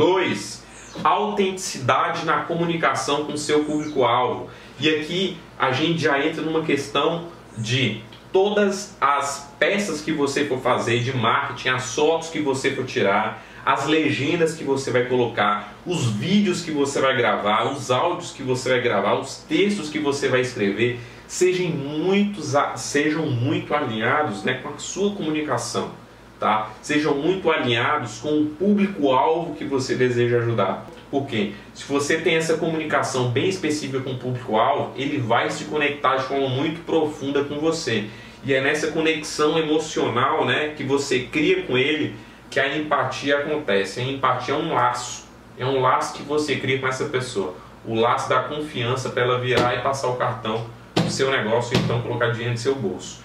Dois, autenticidade na comunicação com seu público-alvo. E aqui a gente já entra numa questão de todas as peças que você for fazer de marketing, as fotos que você for tirar, as legendas que você vai colocar, os vídeos que você vai gravar, os áudios que você vai gravar, os textos que você vai escrever, sejam muito, sejam muito alinhados né, com a sua comunicação. Tá? Sejam muito alinhados com o público-alvo que você deseja ajudar. Porque se você tem essa comunicação bem específica com o público-alvo, ele vai se conectar de forma muito profunda com você. E é nessa conexão emocional né, que você cria com ele que a empatia acontece. A empatia é um laço. É um laço que você cria com essa pessoa. O laço da confiança para ela virar e passar o cartão do seu negócio e então colocar dinheiro no seu bolso.